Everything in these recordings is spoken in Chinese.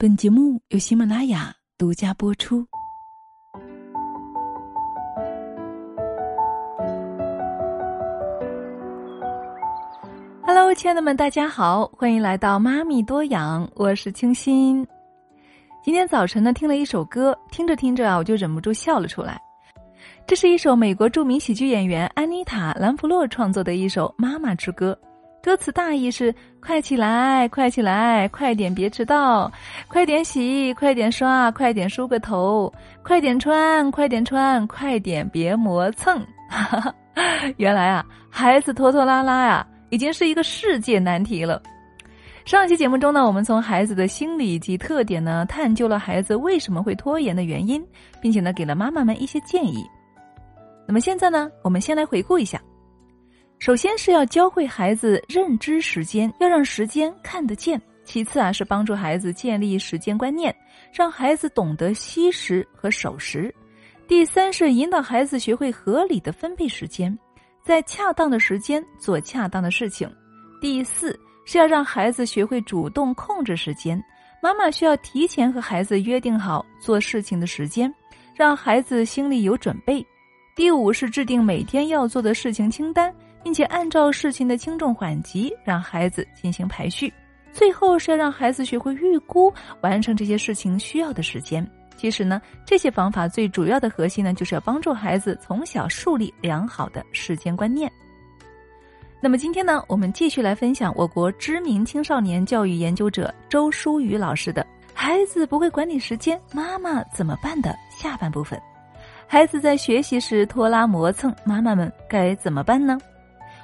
本节目由喜马拉雅独家播出。Hello，亲爱的们，大家好，欢迎来到妈咪多养，我是清新。今天早晨呢，听了一首歌，听着听着啊，我就忍不住笑了出来。这是一首美国著名喜剧演员安妮塔·兰弗洛创作的一首《妈妈之歌》。歌词大意是：快起来，快起来，快点别迟到，快点洗，快点刷，快点梳个头，快点穿，快点穿，快点别磨蹭。原来啊，孩子拖拖拉拉呀，已经是一个世界难题了。上期节目中呢，我们从孩子的心理及特点呢，探究了孩子为什么会拖延的原因，并且呢，给了妈妈们一些建议。那么现在呢，我们先来回顾一下。首先是要教会孩子认知时间，要让时间看得见。其次啊，是帮助孩子建立时间观念，让孩子懂得惜时和守时。第三是引导孩子学会合理的分配时间，在恰当的时间做恰当的事情。第四是要让孩子学会主动控制时间，妈妈需要提前和孩子约定好做事情的时间，让孩子心里有准备。第五是制定每天要做的事情清单。并且按照事情的轻重缓急，让孩子进行排序。最后是要让孩子学会预估完成这些事情需要的时间。其实呢，这些方法最主要的核心呢，就是要帮助孩子从小树立良好的时间观念。那么今天呢，我们继续来分享我国知名青少年教育研究者周淑宇老师的《孩子不会管理时间，妈妈怎么办》的下半部分。孩子在学习时拖拉磨蹭，妈妈们该怎么办呢？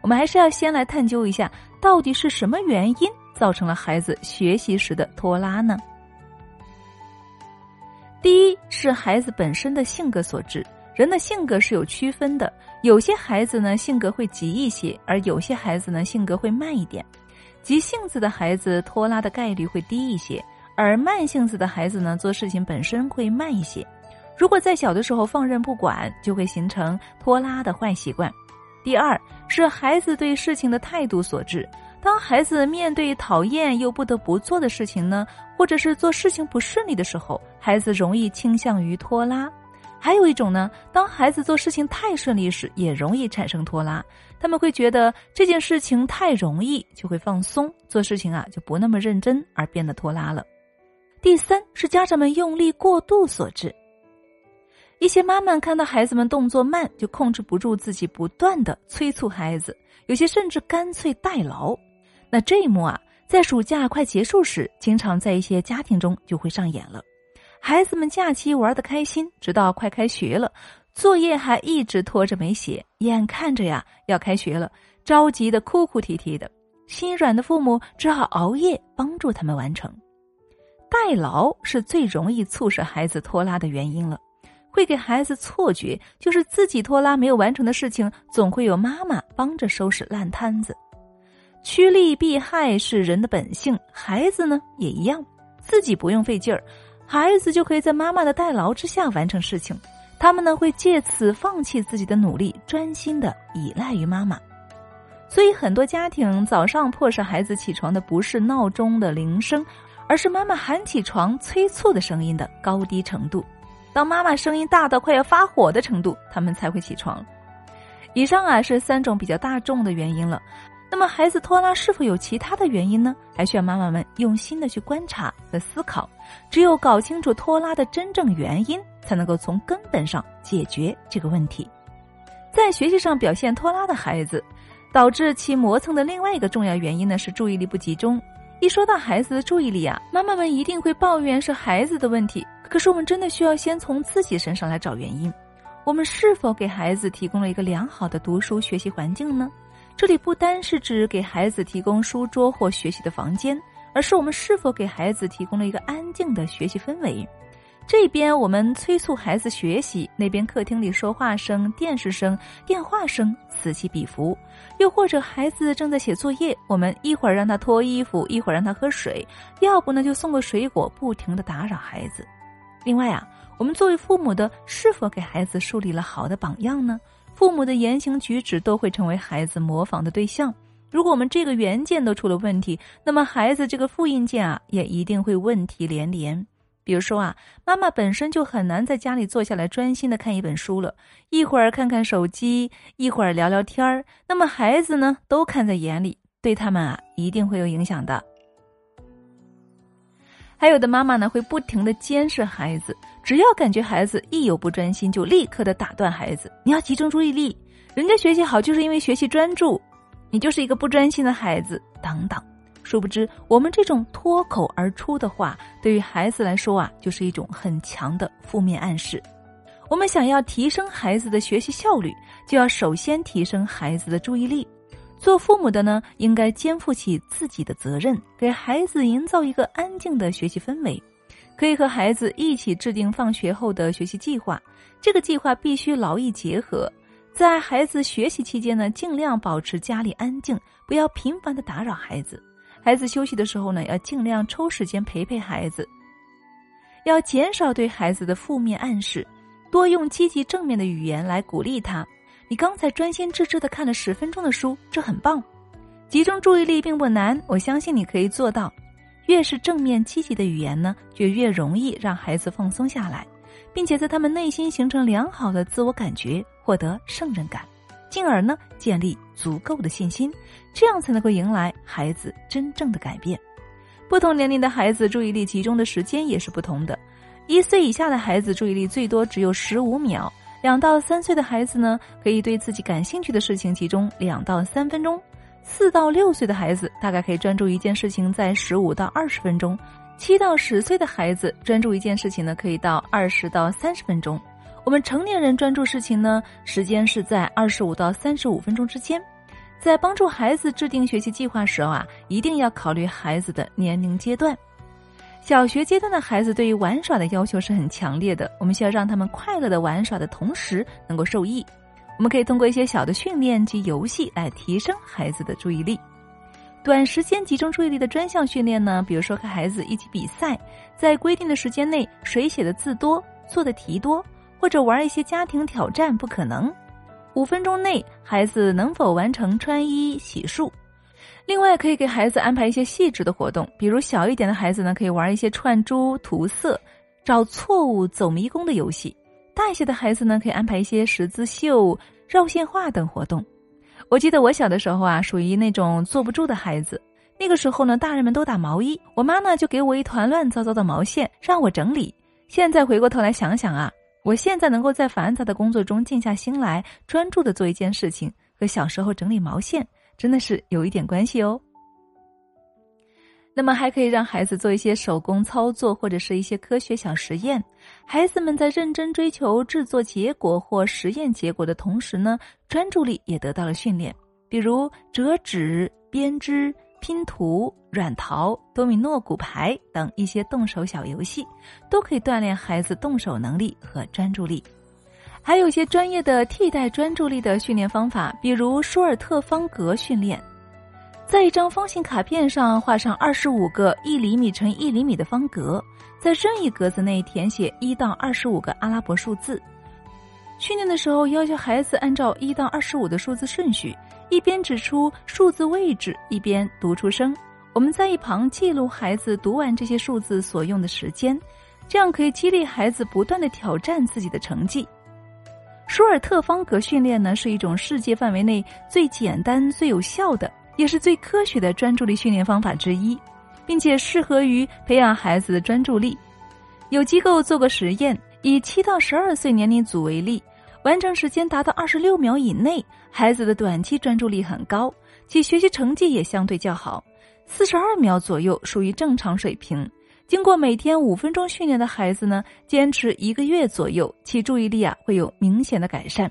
我们还是要先来探究一下，到底是什么原因造成了孩子学习时的拖拉呢？第一是孩子本身的性格所致。人的性格是有区分的，有些孩子呢性格会急一些，而有些孩子呢性格会慢一点。急性子的孩子拖拉的概率会低一些，而慢性子的孩子呢做事情本身会慢一些。如果在小的时候放任不管，就会形成拖拉的坏习惯。第二是孩子对事情的态度所致。当孩子面对讨厌又不得不做的事情呢，或者是做事情不顺利的时候，孩子容易倾向于拖拉。还有一种呢，当孩子做事情太顺利时，也容易产生拖拉。他们会觉得这件事情太容易，就会放松，做事情啊就不那么认真，而变得拖拉了。第三是家长们用力过度所致。一些妈妈看到孩子们动作慢，就控制不住自己，不断的催促孩子，有些甚至干脆代劳。那这一幕啊，在暑假快结束时，经常在一些家庭中就会上演了。孩子们假期玩的开心，直到快开学了，作业还一直拖着没写，眼看着呀要开学了，着急的哭哭啼啼的，心软的父母只好熬夜帮助他们完成。代劳是最容易促使孩子拖拉的原因了。会给孩子错觉，就是自己拖拉没有完成的事情，总会有妈妈帮着收拾烂摊子。趋利避害是人的本性，孩子呢也一样，自己不用费劲儿，孩子就可以在妈妈的代劳之下完成事情。他们呢会借此放弃自己的努力，专心的依赖于妈妈。所以很多家庭早上迫使孩子起床的不是闹钟的铃声，而是妈妈喊起床催促的声音的高低程度。当妈妈声音大到快要发火的程度，他们才会起床。以上啊是三种比较大众的原因了。那么孩子拖拉是否有其他的原因呢？还需要妈妈们用心的去观察和思考。只有搞清楚拖拉的真正原因，才能够从根本上解决这个问题。在学习上表现拖拉的孩子，导致其磨蹭的另外一个重要原因呢是注意力不集中。一说到孩子的注意力啊，妈妈们一定会抱怨是孩子的问题。可是我们真的需要先从自己身上来找原因。我们是否给孩子提供了一个良好的读书学习环境呢？这里不单是指给孩子提供书桌或学习的房间，而是我们是否给孩子提供了一个安静的学习氛围。这边我们催促孩子学习，那边客厅里说话声、电视声、电话声此起彼伏；又或者孩子正在写作业，我们一会儿让他脱衣服，一会儿让他喝水，要不呢就送个水果，不停的打扰孩子。另外啊，我们作为父母的，是否给孩子树立了好的榜样呢？父母的言行举止都会成为孩子模仿的对象。如果我们这个原件都出了问题，那么孩子这个复印件啊，也一定会问题连连。比如说啊，妈妈本身就很难在家里坐下来专心的看一本书了，一会儿看看手机，一会儿聊聊天儿，那么孩子呢，都看在眼里，对他们啊，一定会有影响的。还有的妈妈呢，会不停的监视孩子，只要感觉孩子一有不专心，就立刻的打断孩子，你要集中注意力，人家学习好就是因为学习专注。你就是一个不专心的孩子，等等。殊不知，我们这种脱口而出的话，对于孩子来说啊，就是一种很强的负面暗示。我们想要提升孩子的学习效率，就要首先提升孩子的注意力。做父母的呢，应该肩负起自己的责任，给孩子营造一个安静的学习氛围。可以和孩子一起制定放学后的学习计划，这个计划必须劳逸结合。在孩子学习期间呢，尽量保持家里安静，不要频繁的打扰孩子。孩子休息的时候呢，要尽量抽时间陪陪孩子。要减少对孩子的负面暗示，多用积极正面的语言来鼓励他。你刚才专心致志的看了十分钟的书，这很棒。集中注意力并不难，我相信你可以做到。越是正面积极的语言呢，就越容易让孩子放松下来。并且在他们内心形成良好的自我感觉，获得胜任感，进而呢建立足够的信心，这样才能够迎来孩子真正的改变。不同年龄的孩子注意力集中的时间也是不同的，一岁以下的孩子注意力最多只有十五秒，两到三岁的孩子呢可以对自己感兴趣的事情集中两到三分钟，四到六岁的孩子大概可以专注一件事情在十五到二十分钟。七到十岁的孩子专注一件事情呢，可以到二十到三十分钟。我们成年人专注事情呢，时间是在二十五到三十五分钟之间。在帮助孩子制定学习计划时候啊，一定要考虑孩子的年龄阶段。小学阶段的孩子对于玩耍的要求是很强烈的，我们需要让他们快乐的玩耍的同时能够受益。我们可以通过一些小的训练及游戏来提升孩子的注意力。短时间集中注意力的专项训练呢，比如说和孩子一起比赛，在规定的时间内谁写的字多、做的题多，或者玩一些家庭挑战，不可能。五分钟内孩子能否完成穿衣洗漱？另外可以给孩子安排一些细致的活动，比如小一点的孩子呢，可以玩一些串珠、涂色、找错误、走迷宫的游戏；大一些的孩子呢，可以安排一些十字绣、绕线画等活动。我记得我小的时候啊，属于那种坐不住的孩子。那个时候呢，大人们都打毛衣，我妈呢就给我一团乱糟糟的毛线，让我整理。现在回过头来想想啊，我现在能够在繁杂的工作中静下心来，专注的做一件事情，和小时候整理毛线真的是有一点关系哦。那么还可以让孩子做一些手工操作，或者是一些科学小实验。孩子们在认真追求制作结果或实验结果的同时呢，专注力也得到了训练。比如折纸、编织、拼图、软陶、多米诺骨牌等一些动手小游戏，都可以锻炼孩子动手能力和专注力。还有一些专业的替代专注力的训练方法，比如舒尔特方格训练。在一张方形卡片上画上二十五个一厘米乘一厘米的方格，在任意格子内填写一到二十五个阿拉伯数字。训练的时候要求孩子按照一到二十五的数字顺序，一边指出数字位置，一边读出声。我们在一旁记录孩子读完这些数字所用的时间，这样可以激励孩子不断的挑战自己的成绩。舒尔特方格训练呢，是一种世界范围内最简单、最有效的。也是最科学的专注力训练方法之一，并且适合于培养孩子的专注力。有机构做过实验，以七到十二岁年龄组为例，完成时间达到二十六秒以内，孩子的短期专注力很高，其学习成绩也相对较好。四十二秒左右属于正常水平。经过每天五分钟训练的孩子呢，坚持一个月左右，其注意力啊会有明显的改善。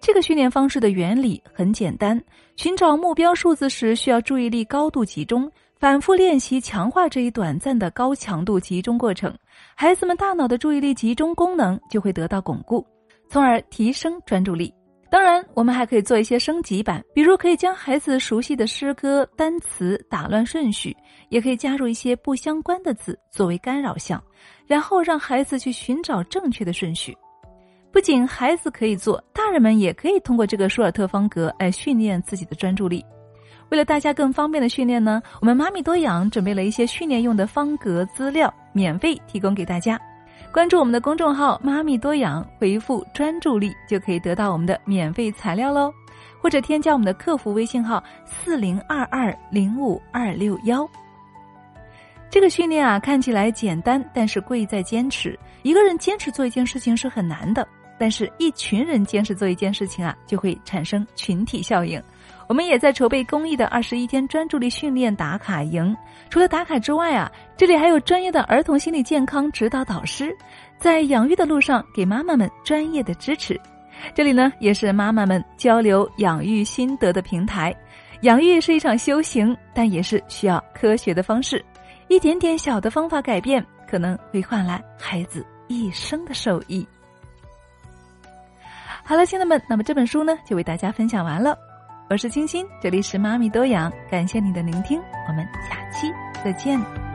这个训练方式的原理很简单，寻找目标数字时需要注意力高度集中，反复练习强化这一短暂的高强度集中过程，孩子们大脑的注意力集中功能就会得到巩固，从而提升专注力。当然，我们还可以做一些升级版，比如可以将孩子熟悉的诗歌单词打乱顺序，也可以加入一些不相关的字作为干扰项，然后让孩子去寻找正确的顺序。不仅孩子可以做，大人们也可以通过这个舒尔特方格来训练自己的专注力。为了大家更方便的训练呢，我们妈咪多养准备了一些训练用的方格资料，免费提供给大家。关注我们的公众号“妈咪多养”，回复“专注力”就可以得到我们的免费材料喽。或者添加我们的客服微信号四零二二零五二六幺。这个训练啊，看起来简单，但是贵在坚持。一个人坚持做一件事情是很难的，但是一群人坚持做一件事情啊，就会产生群体效应。我们也在筹备公益的二十一天专注力训练打卡营。除了打卡之外啊，这里还有专业的儿童心理健康指导导师，在养育的路上给妈妈们专业的支持。这里呢，也是妈妈们交流养育心得的平台。养育是一场修行，但也是需要科学的方式。一点点小的方法改变，可能会换来孩子一生的受益。好了，亲人们，那么这本书呢，就为大家分享完了。我是青青，这里是妈咪多养，感谢你的聆听，我们下期再见。